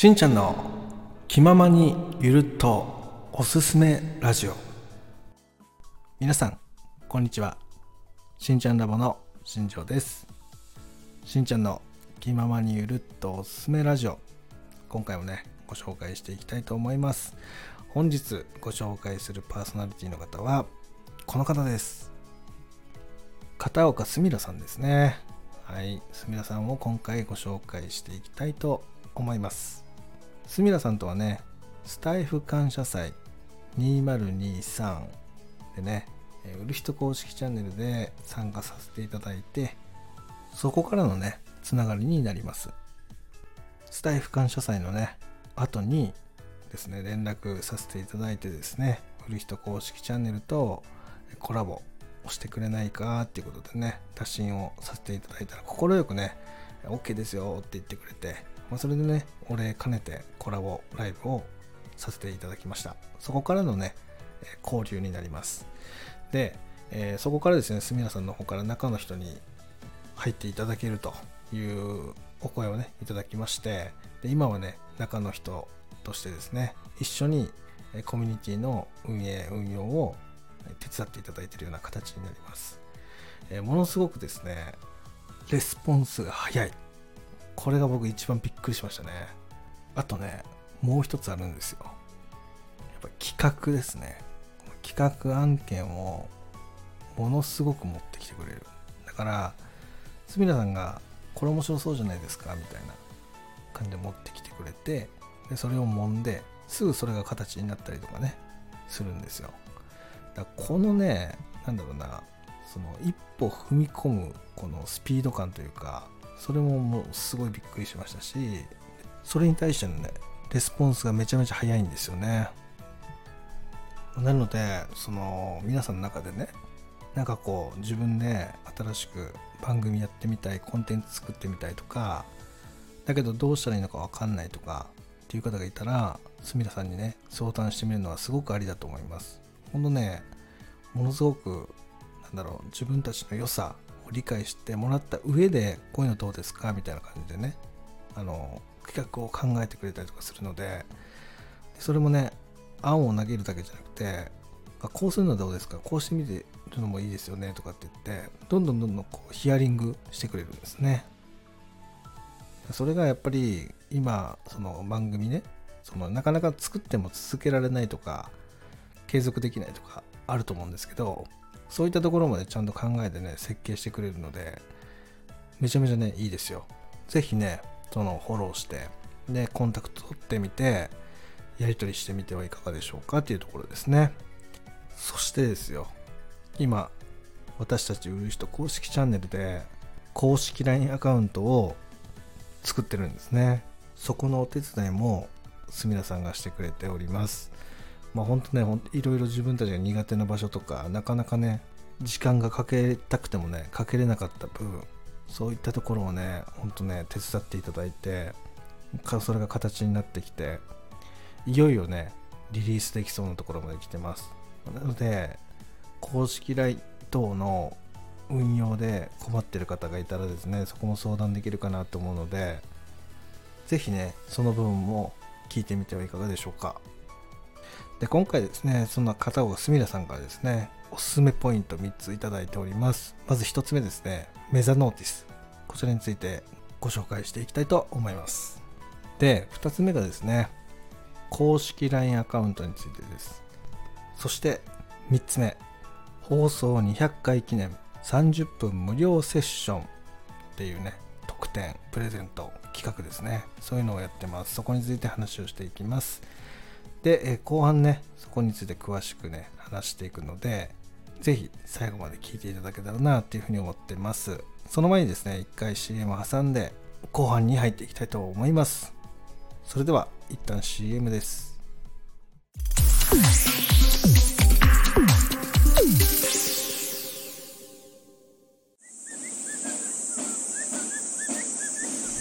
しんちゃんの気ままにゆるっとおすすめラジオ。皆さんこんにちは。しんちゃんラボの新庄です。しんちゃんの気ままにゆるっとおすすめラジオ。今回もねご紹介していきたいと思います。本日ご紹介するパーソナリティの方はこの方です。片岡すみらさんですね。はい。すみらさんを今回ご紹介していきたいと思います。すみらさんとはねスタイフ感謝祭2023でね売る人公式チャンネルで参加させていただいてそこからのねつながりになります。スタイフ感謝祭のね後にですね連絡させていただいてですね売る人公式チャンネルとコラボをしてくれないかっていうことでね打診をさせていただいたら快くね OK ですよって言ってくれて、まあ、それでねお礼兼ねてコラボライブをさせていただきました。そこからのね交流になります。で、えー、そこからですねすみらさんの方から中の人に入っていただけるというお声をねいただきましてで今はね中の人としてですね一緒にコミュニティの運営運用を手伝っていただいているような形になります、えー、ものすごくですねレスポンスが早い。これが僕一番びっくりしましたね。あとねもう一つあるんですよ。やっぱ企画ですね。企画案件をものすごく持ってきてくれる。だからすみらさんがこれ面白そうじゃないですかみたいな感じで持ってきてくれてでそれを揉んですぐそれが形になったりとかねするんですよ。だからこのねなんだろうなその一歩踏み込むこのスピード感というかそれももうすごいびっくりしましたしそれに対してのねレスポンスがめちゃめちゃ早いんですよね。なのでその皆さんの中でねなんかこう自分で新しく番組やってみたいコンテンツ作ってみたいとかだけどどうしたらいいのか分かんないとかっていう方がいたらすみらさんにね相談してみるのはすごくありだと思います。ほんとねものすごくなんだろう自分たちの良さ理解してもらった上でこういうのどうですかみたいな感じでねあの企画を考えてくれたりとかするのでそれもね案を投げるだけじゃなくてこうするのはどうですかこうしてみてるのもいいですよねとかって言ってどんどんどんどんこうヒアリングしてくれるんですね。それがやっぱり今その番組ねそのなかなか作っても続けられないとか継続できないとかあると思うんですけどそういったところまでちゃんと考えてね設計してくれるのでめちゃめちゃねいいですよ。是非ねそのフォローしてでコンタクト取ってみてやり取りしてみてはいかがでしょうか？っていうところですね。そしてですよ今私たち売る人公式チャンネルで公式 LINE アカウントを作ってるんですね。そこのお手伝いもすみらさんがしてくれております。まあほんいろいろ自分たちが苦手な場所とかなかなかね時間がかけたくてもねかけれなかった部分そういったところをねほんとね手伝っていただいてそれが形になってきていよいよねリリースできそうなところまで来てます。なので公式 LINE 等の運用で困ってる方がいたらですねそこも相談できるかなと思うので是非ねその部分も聞いてみてはいかがでしょうか。で今回ですねそんな片岡すみらさんからですねおすすめポイント3ついいております。まず1つ目ですねメザノーティス。こちらについてご紹介していきたいと思います。で2つ目がですね公式 LINE アカウントについてです。そして3つ目。放送200回記念。30分無料セッション。っていうね特典プレゼント企画ですね。そういうのをやってます。そこについて話をしていきます。で、え後半ねそこについて詳しくね話していくので是非最後まで聞いていただけたらなっていうふうに思ってます。その前にですね一回 CM 挟んで後半に入っていきたいと思います。それでは一旦 CM です。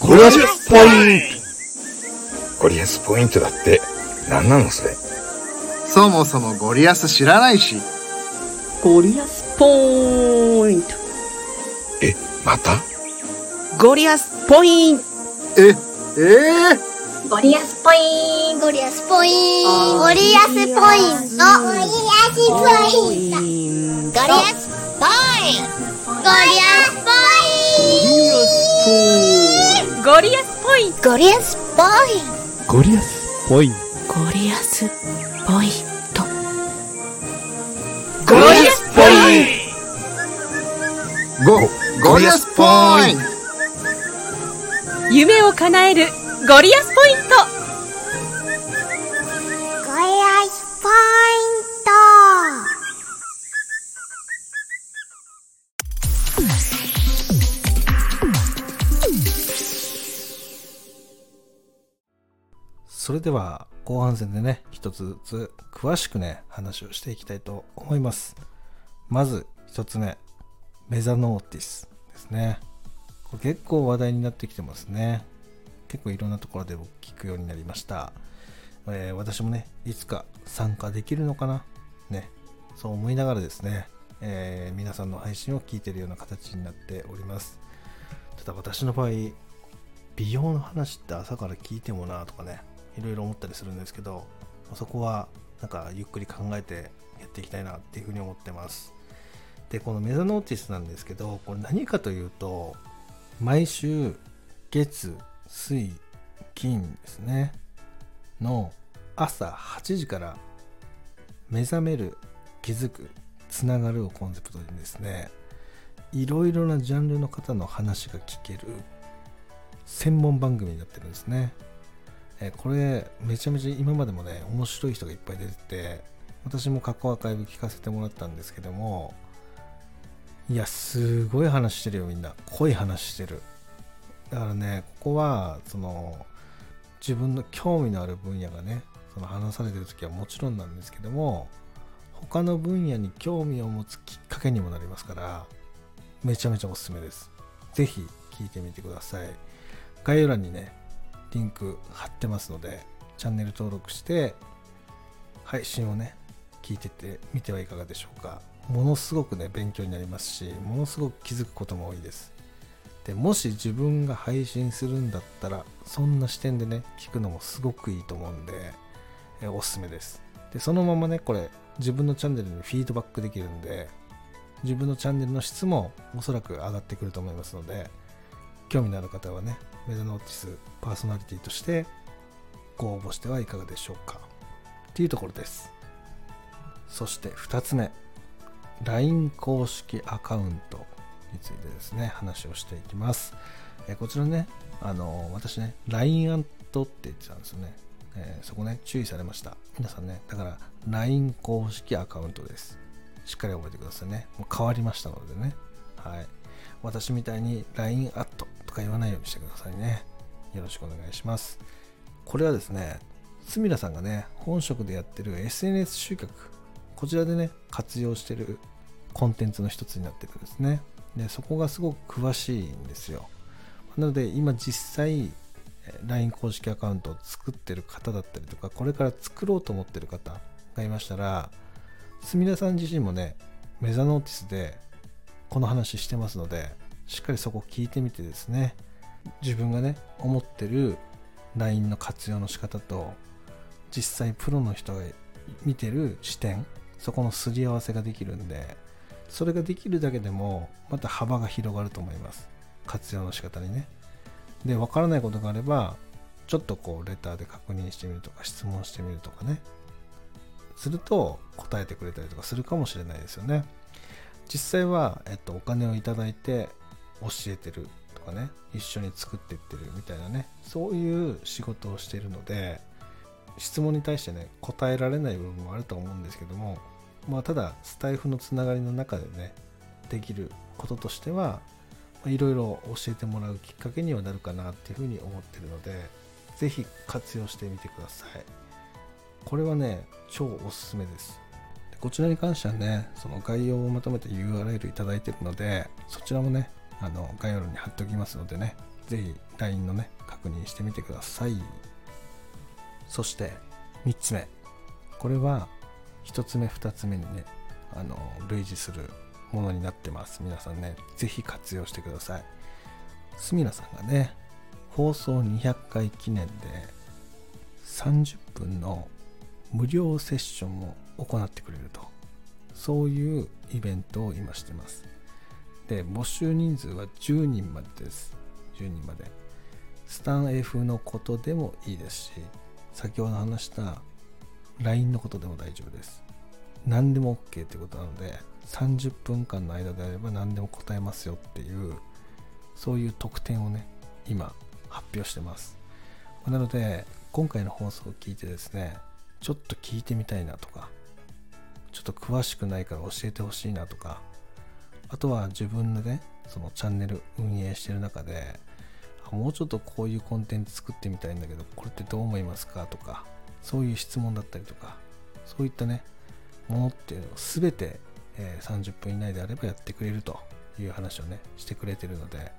ゴリアスポイント。ゴリアスポイントだって。何なのそれ？そもそもゴリアス知らないし。ゴリアスポイント。えまた？ゴリアスポイント。ええー？ゴリアスポインゴリアスポインゴリアスポイント。ゴリアスポイント。ゴリアスポインゴリアスポインゴリアスポインゴリアスポインゴリアスポインゴリアスポイント。ゴリアスポインゴゴリアスポイント。夢を叶えるゴリアスポイント。ゴリアスポイント。それでは後半戦でね一つずつ詳しくね話をしていきたいと思います。まず一つ目メザノーティスですね。これ結構話題になってきてますね。結構いろんなところで僕聞くようになりました、えー私もねいつか参加できるのかな？ねそう思いながらですね、えー皆さんの配信を聞いてるような形になっております。ただ私の場合美容の話って朝から聞いてもなとかねいろいろ思ったりするんですけどそこはなんかゆっくり考えてやっていきたいなっていうふうに思ってますでこのメザノーティスなんですけどこれ何かというと毎週月水金ですねの朝8時から目覚める気づくつながるをコンセプトにですねいろいろなジャンルの方の話が聞ける専門番組になってるんですね。えこれめちゃめちゃ今までもね面白い人がいっぱい出てて私も過去アーカイブ聞かせてもらったんですけどもいやすごい話してるよみんな。濃い話してる。だからねここはその自分の興味のある分野がねその話されてる時はもちろんなんですけども他の分野に興味を持つきっかけにもなりますからめちゃめちゃおすすめです。ぜひ聞いてみてください。概要欄にねリンク貼ってますのでチャンネル登録して配信をね聞いててみてはいかがでしょうか。ものすごくね勉強になりますしものすごく気づくことも多いです。でもし自分が配信するんだったらそんな視点でね聞くのもすごくいいと思うんでえおすすめです。でそのままねこれ自分のチャンネルにフィードバックできるんで自分のチャンネルの質もおそらく上がってくると思いますので興味のある方はねメザノーティスパーソナリティとしてご応募してはいかがでしょうか。っていうところです。そして2つ目。LINE 公式アカウントについてですね話をしていきます。えこちらねあの私ね LINE アントって言ってたんですよね、えーそこね注意されました。皆さんねだから LINE 公式アカウントです。しっかり覚えてくださいね。もう変わりましたのでね。はい。私みたいに LINE アットか言わないようにしてくださいね。よろしくお願いします。これはですねすみらさんがね本職でやってる SNS 集客こちらでね活用してるコンテンツの一つになってるんですね。でそこがすごく詳しいんですよ。なので今実際 LINE 公式アカウントを作ってる方だったりとかこれから作ろうと思ってる方がいましたらすみらさん自身もねメザノーティスでこの話してますのでしっかりそこを聞いてみてですね。自分がね思ってる LINE の活用の仕方と実際プロの人が見てる視点そこのすり合わせができるんでそれができるだけでもまた幅が広がると思います。活用の仕方にね。で分からないことがあればちょっとこうレターで確認してみるとか質問してみるとかね。すると答えてくれたりとかするかもしれないですよね。実際は、えっと、お金をいただいて教えてるとかね一緒に作ってってるみたいなねそういう仕事をしてるので質問に対してね答えられない部分もあると思うんですけどもまあただスタイフのつながりの中でねできることとしてはいろいろ教えてもらうきっかけにはなるかなっていうふうに思ってるのでぜひ活用してみてください。これはね超おすすめです。こちらに関してはねその概要をまとめた URL いただいてるのでそちらもねあの概要欄に貼っておきますのでねぜひ LINE のね確認してみてください。そして3つ目。これは1つ目2つ目にねあの類似するものになってます。皆さんねぜひ活用してください。すみらさんがね放送200回記念で30分の無料セッションを行ってくれると。そういうイベントを今してます。で募集人数は10人までです。10人まで。スタン F のことでもいいですし先ほど話した LINE のことでも大丈夫です。何でも OK ってことなので30分間の間であれば何でも答えますよっていうそういう特典をね今発表してます。なので今回の放送を聞いてですねちょっと聞いてみたいなとかちょっと詳しくないから教えてほしいなとかあとは自分のねそのチャンネル運営してる中でもうちょっとこういうコンテンツ作ってみたいんだけどこれってどう思いますかとかそういう質問だったりとかそういったねものっていうのを全て、え、30分以内であればやってくれるという話をねしてくれてるので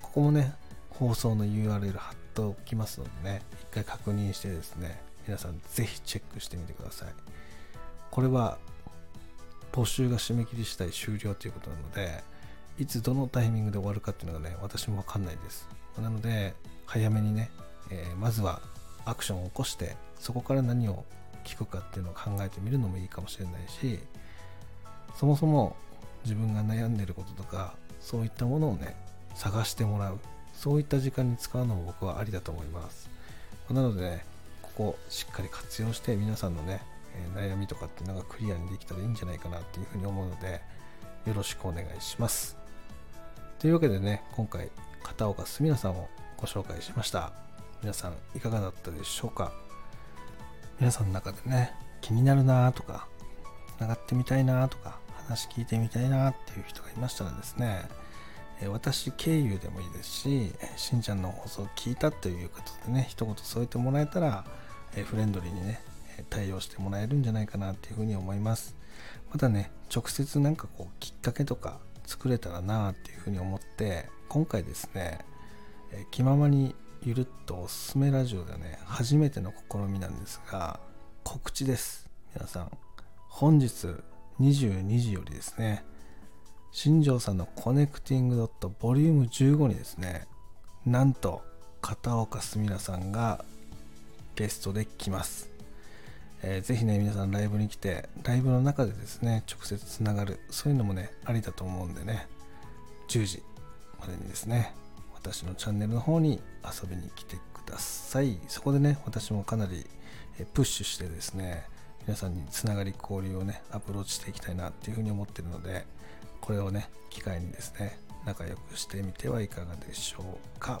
ここもね放送の URL 貼っておきますのでね一回確認してですね皆さんぜひチェックしてみてください。これは募集が締め切り次第終了ということなのでいつどのタイミングで終わるかっていうのがね私もわかんないです。なので早めにね、えー、まずはアクションを起こしてそこから何を聞くかっていうのを考えてみるのもいいかもしれないしそもそも自分が悩んでることとかそういったものをね探してもらう。そういった時間に使うのも僕はありだと思います。なのでねここしっかり活用して皆さんのね悩みとかっていうのがクリアにできたらいいんじゃないかなっていうふうに思うのでよろしくお願いします。というわけでね今回片岡すみなさんをご紹介しました。皆さんいかがだったでしょうか？皆さんの中でね気になるなとかつながってみたいなとか話聞いてみたいなっていう人がいましたらですね私経由でもいいですししんちゃんの放送を聞いたということでね一言添えてもらえたらフレンドリーにね対応してもらえるんじゃないかなっていうふうに思います。またね直接なんかこうきっかけとか作れたらなっていうふうに思って今回ですねえ気ままにゆるっとおすすめラジオでね初めての試みなんですが告知です。皆さん本日22時よりですね新庄さんのコネクティングドットボリューム15にですねなんと片岡すみらさんがゲストで来ます。えー、ぜひね、皆さんライブに来て、ライブの中でですね、直接つながる、そういうのもね、ありだと思うんでね、10時までにですね、私のチャンネルの方に遊びに来てください。そこでね、私もかなりプッシュしてですね、皆さんにつながり交流をね、アプローチしていきたいなっていうふうに思ってるので、これをね、機会にですね、仲良くしてみてはいかがでしょうか。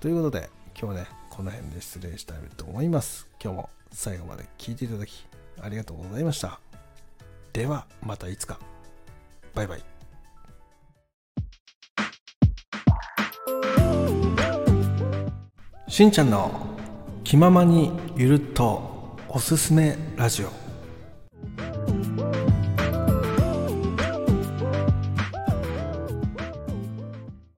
ということで、今日はね、この辺で失礼したいと思います。今日も最後まで聞いていただきありがとうございました。ではまたいつか。バイバイ。しんちゃんの気ままにゆるっとおすすめラジオ。